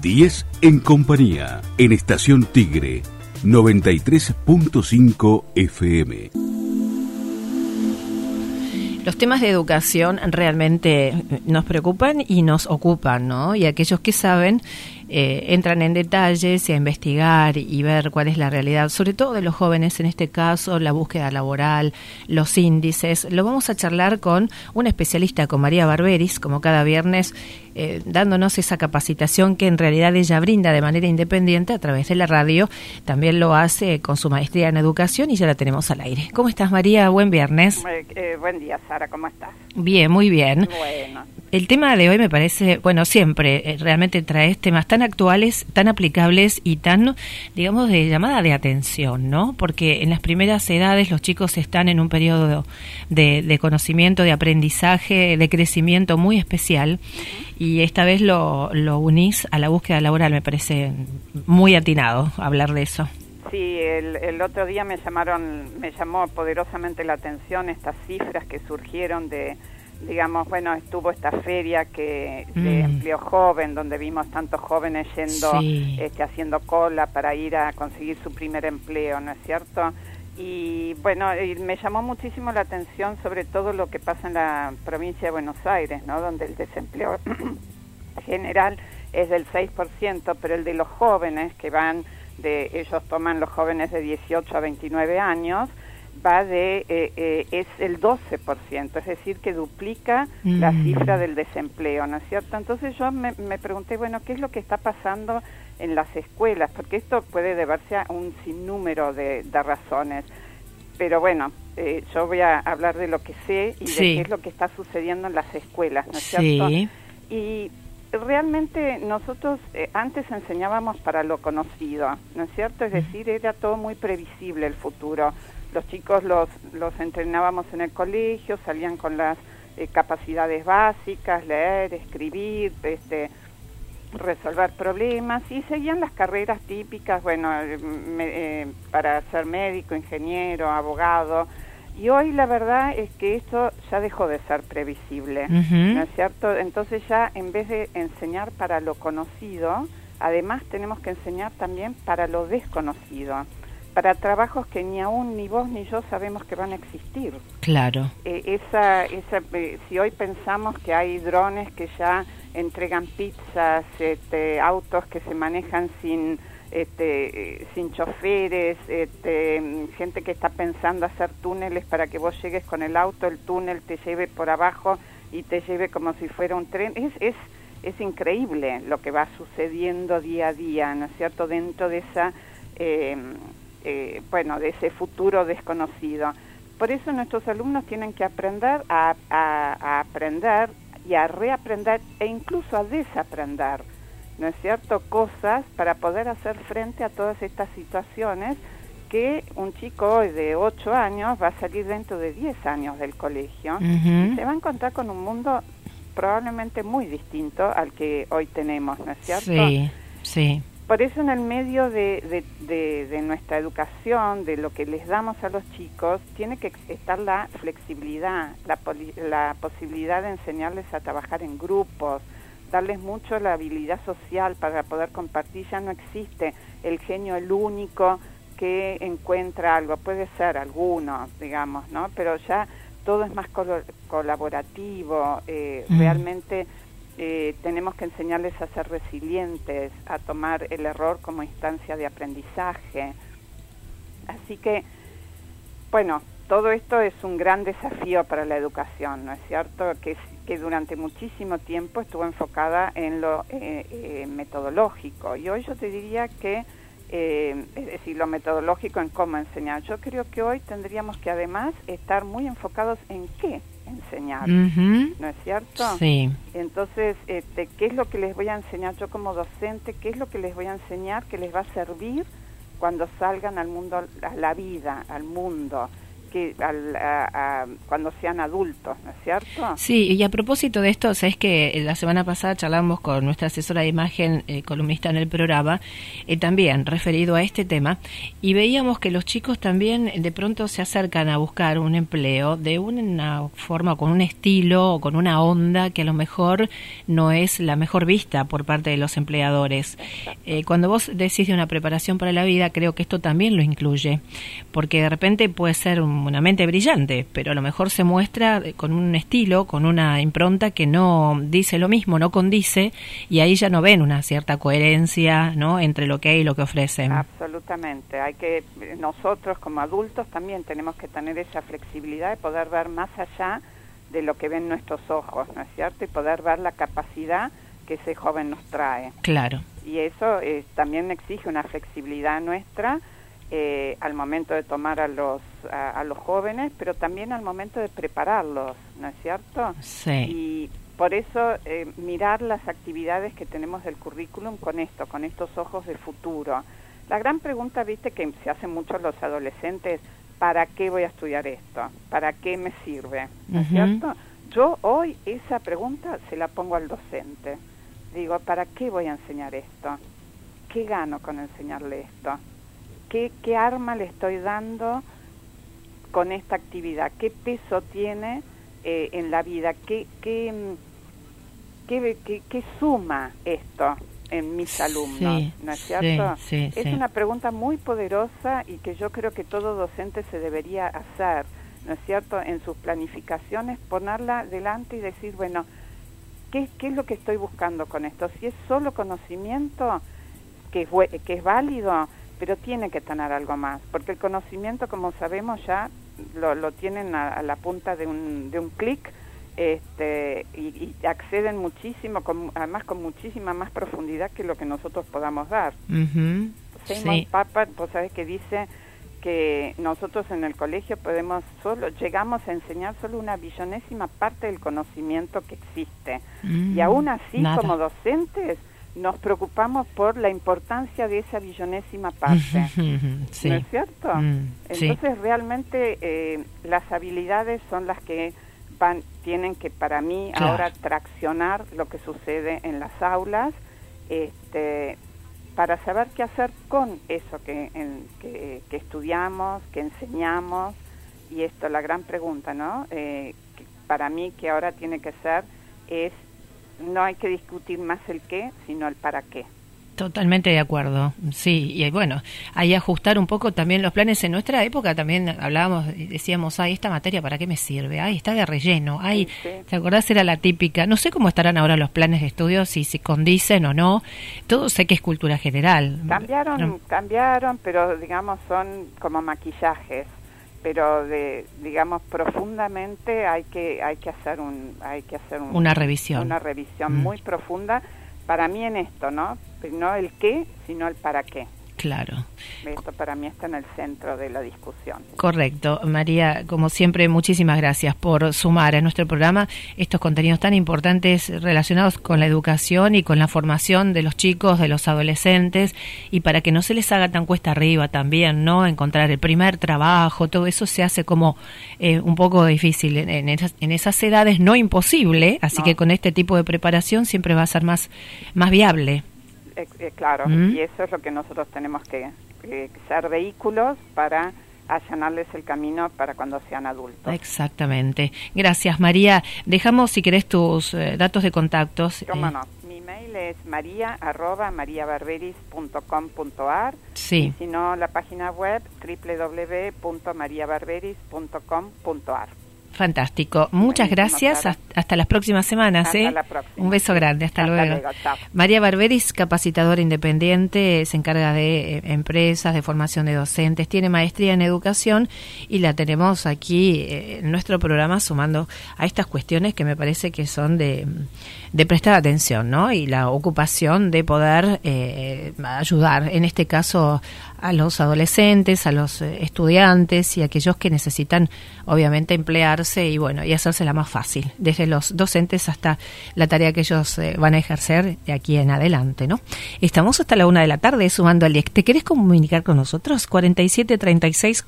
las 10 en compañía, en Estación Tigre, 93.5 FM. Los temas de educación realmente nos preocupan y nos ocupan, ¿no? Y aquellos que saben eh, entran en detalles y a investigar y ver cuál es la realidad, sobre todo de los jóvenes en este caso, la búsqueda laboral, los índices. Lo vamos a charlar con un especialista, con María Barberis, como cada viernes, eh, dándonos esa capacitación que en realidad ella brinda de manera independiente a través de la radio. También lo hace con su maestría en educación y ya la tenemos al aire. ¿Cómo estás, María? Buen viernes. Eh, buen día, Sara. ¿Cómo estás? Bien, muy bien. Bueno. El tema de hoy me parece, bueno, siempre realmente traes temas tan actuales, tan aplicables y tan, digamos, de llamada de atención, ¿no? Porque en las primeras edades los chicos están en un periodo de, conocimiento, de aprendizaje, de crecimiento muy especial y esta vez lo, lo unís a la búsqueda laboral, me parece muy atinado hablar de eso. Sí, el, el, otro día me llamaron, me llamó poderosamente la atención estas cifras que surgieron de digamos, bueno, estuvo esta feria que de mm. empleo joven, donde vimos tantos jóvenes yendo, este, haciendo cola para ir a conseguir su primer empleo, ¿no es cierto? Y bueno, me llamó muchísimo la atención sobre todo lo que pasa en la provincia de Buenos Aires, ¿no? Donde el desempleo general es del 6%, pero el de los jóvenes que van de ellos toman los jóvenes de 18 a 29 años, va de, eh, eh, es el 12%, es decir, que duplica la mm. cifra del desempleo, ¿no es cierto? Entonces yo me, pregunté, bueno, ¿qué es lo que está pasando en las escuelas? Porque esto puede deberse a un sinnúmero de, razones. Pero bueno, eh, yo voy a hablar de lo que sé y de qué es lo que está sucediendo en las escuelas, ¿no es cierto? Y realmente nosotros antes enseñábamos para lo conocido, ¿no es cierto? Es decir, era todo muy previsible el futuro los chicos los, los entrenábamos en el colegio, salían con las eh, capacidades básicas, leer, escribir, este, resolver problemas y seguían las carreras típicas, bueno, eh, eh, para ser médico, ingeniero, abogado. Y hoy la verdad es que esto ya dejó de ser previsible, ¿no es cierto? Entonces ya en vez de enseñar para lo conocido, además tenemos que enseñar también para lo desconocido para trabajos que ni aún ni vos ni yo sabemos que van a existir. Claro. Eh, esa, esa, eh, si hoy pensamos que hay drones que ya entregan pizzas, este, autos que se manejan sin este, sin choferes, este, gente que está pensando hacer túneles para que vos llegues con el auto, el túnel te lleve por abajo y te lleve como si fuera un tren. Es, es, es increíble lo que va sucediendo día a día, ¿no es cierto?, dentro de esa... Eh, eh, bueno, de ese futuro desconocido. Por eso nuestros alumnos tienen que aprender a, aprender y a reaprender e incluso a desaprender, ¿no es cierto?, cosas para poder hacer frente a todas estas situaciones que un chico hoy de 8 años va a salir dentro de 10 años del colegio y se va a encontrar con un mundo probablemente muy distinto al que hoy tenemos, ¿no es cierto? Sí, sí. Por eso en el medio de, de, nuestra educación, de lo que les damos a los chicos, tiene que estar la flexibilidad, la, la posibilidad de enseñarles a trabajar en grupos, darles mucho la habilidad social para poder compartir. Ya no existe el genio, el único que encuentra algo, puede ser alguno, digamos, ¿no? Pero ya todo es más colaborativo, eh, mm. realmente eh, tenemos que enseñarles a ser resilientes, a tomar el error como instancia de aprendizaje. Así que, bueno, todo esto es un gran desafío para la educación, ¿no es cierto? Que, que durante muchísimo tiempo estuvo enfocada en lo eh, eh, metodológico y hoy yo te diría que, es decir, lo metodológico en cómo enseñar. Yo creo que hoy tendríamos que además estar muy enfocados en qué enseñar, ¿no es cierto? Sí. Entonces, este, ¿qué es lo que les voy a enseñar yo como docente? ¿Qué es lo que les voy a enseñar que les va a servir cuando salgan al mundo, a la vida, al mundo? Que cuando sean adultos, ¿no es cierto? Sí, y a propósito de esto, sabes que la semana pasada charlamos con nuestra asesora de imagen, eh, columnista en el programa, eh, también referido a este tema, y veíamos que los chicos también de pronto se acercan a buscar un empleo de una forma, con un estilo o con una onda que a lo mejor no es la mejor vista por parte de los empleadores. Eh, cuando vos decís de una preparación para la vida, creo que esto también lo incluye, porque de repente puede ser un una mente brillante, pero a lo mejor se muestra con un estilo, con una impronta que no dice lo mismo, no condice, y ahí ya no ven una cierta coherencia ¿no? entre lo que hay y lo que ofrecen. Absolutamente. Hay que, nosotros como adultos también tenemos que tener esa flexibilidad de poder ver más allá de lo que ven nuestros ojos, ¿no es cierto? Y poder ver la capacidad que ese joven nos trae. Claro. Y eso eh, también exige una flexibilidad nuestra eh, al momento de tomar a los, a, los jóvenes, pero también al momento de prepararlos, ¿no es cierto? Sí. Y por eso eh, mirar las actividades que tenemos del currículum con esto, con estos ojos de futuro. La gran pregunta, viste, que se hacen muchos los adolescentes, ¿para qué voy a estudiar esto? ¿Para qué me sirve? ¿No es cierto? Yo hoy esa pregunta se la pongo al docente. Digo, ¿para qué voy a enseñar esto? ¿Qué gano con enseñarle esto? Qué, arma le estoy dando con esta actividad, qué peso tiene eh, en la vida, ¿Qué, qué, qué, suma esto en mis alumnos, ¿no es cierto? es una pregunta muy poderosa y que yo creo que todo docente se debería hacer, ¿no es cierto? En sus planificaciones, ponerla delante y decir, bueno, ¿qué, qué es lo que estoy buscando con esto? Si es solo conocimiento, que es, que es válido, pero tiene que tener algo más, porque el conocimiento, como sabemos, ya lo, lo tienen a, la punta de un, de un clic este, y, acceden muchísimo, con, además con muchísima más profundidad que lo que nosotros podamos dar. sí. Papa, vos sabés que dice que nosotros en el colegio podemos solo, llegamos a enseñar solo una billonésima parte del conocimiento que existe. y mm, aún así, como docentes, nos preocupamos por la importancia de esa billonésima parte. ¿No es cierto? Mm, Entonces, realmente eh, las habilidades son las que van, tienen que, para mí, ahora traccionar lo que sucede en las aulas este, para saber qué hacer con eso que, que, estudiamos, que enseñamos. Y esto, la gran pregunta, ¿no? Eh, para mí, que ahora tiene que ser, es no hay que discutir más el qué, sino el para qué. Totalmente de acuerdo, sí, y bueno, hay ajustar un poco también los planes. En nuestra época también hablábamos y decíamos, ay, esta materia para qué me sirve, ay, está de relleno, ay, ¿te acordás? Era la típica. No sé cómo estarán ahora los planes de estudio, si se condicen o no, todo sé que es cultura general. Cambiaron, cambiaron, pero digamos son como maquillajes pero de digamos profundamente hay que hay que hacer un hay que hacer una revisión. una revisión mm. muy profunda para mí en esto no no el qué sino el para qué Claro. Esto para mí está en el centro de la discusión. Correcto. María, como siempre, muchísimas gracias por sumar a nuestro programa estos contenidos tan importantes relacionados con la educación y con la formación de los chicos, de los adolescentes, y para que no se les haga tan cuesta arriba también, ¿no? Encontrar el primer trabajo, todo eso se hace como eh, un poco difícil en, esas, edades, no imposible, así que con este tipo de preparación siempre va a ser más, más viable. Eh, eh, claro, mm. y eso es lo que nosotros tenemos que ser vehículos para allanarles el camino para cuando sean adultos. Exactamente. Gracias, María. Dejamos, si querés, tus eh, datos de contactos. ¿Cómo no? Mi mail es maría arroba mariabarberis.com.ar Sí. Y si no, la página web www.mariabarberis.com.ar. Fantástico. Muchas gracias. Hasta las próximas semanas. ¿eh? Un beso grande. Hasta, luego. María Barberis, capacitadora independiente, se encarga de eh, empresas, de formación de docentes, tiene maestría en educación y la tenemos aquí eh, en nuestro programa sumando a estas cuestiones que me parece que son de, de prestar atención, ¿no? Y la ocupación de poder ayudar, en este caso, a los adolescentes, a los estudiantes y a aquellos que necesitan, obviamente, y bueno, y hacerse la más fácil, desde los docentes hasta la tarea que ellos eh, van a ejercer de aquí en adelante, ¿no? Estamos hasta la una de la tarde sumando al IEC. ¿Te querés comunicar con nosotros? 47 36